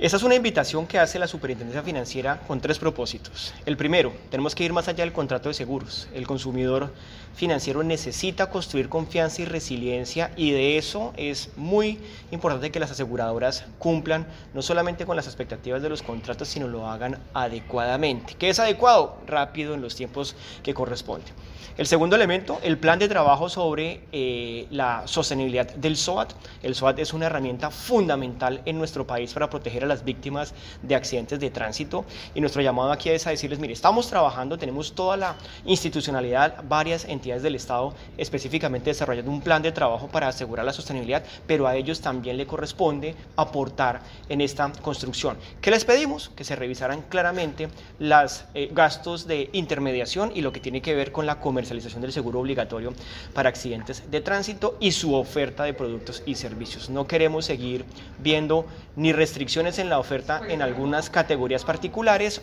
Esa es una invitación que hace la Superintendencia Financiera con tres propósitos. El primero, tenemos que ir más allá del contrato de seguros. El consumidor financiero necesita construir confianza y resiliencia y de eso es muy importante que las aseguradoras cumplan no solamente con las expectativas de los contratos, sino lo hagan adecuadamente. ¿Qué es adecuado? Rápido en los tiempos que corresponde. El segundo elemento, el plan de trabajo sobre eh, la sostenibilidad del SOAT. El SOAT es una herramienta fundamental en nuestro país para proteger a las víctimas de accidentes de tránsito y nuestro llamado aquí es a decirles, mire, estamos trabajando, tenemos toda la institucionalidad, varias entidades del Estado específicamente desarrollando un plan de trabajo para asegurar la sostenibilidad, pero a ellos también le corresponde aportar en esta construcción. ¿Qué les pedimos? Que se revisaran claramente los eh, gastos de intermediación y lo que tiene que ver con la comercialización del seguro obligatorio para accidentes de tránsito y su oferta de productos y servicios. No queremos seguir viendo ni restricciones en la oferta en algunas categorías particulares.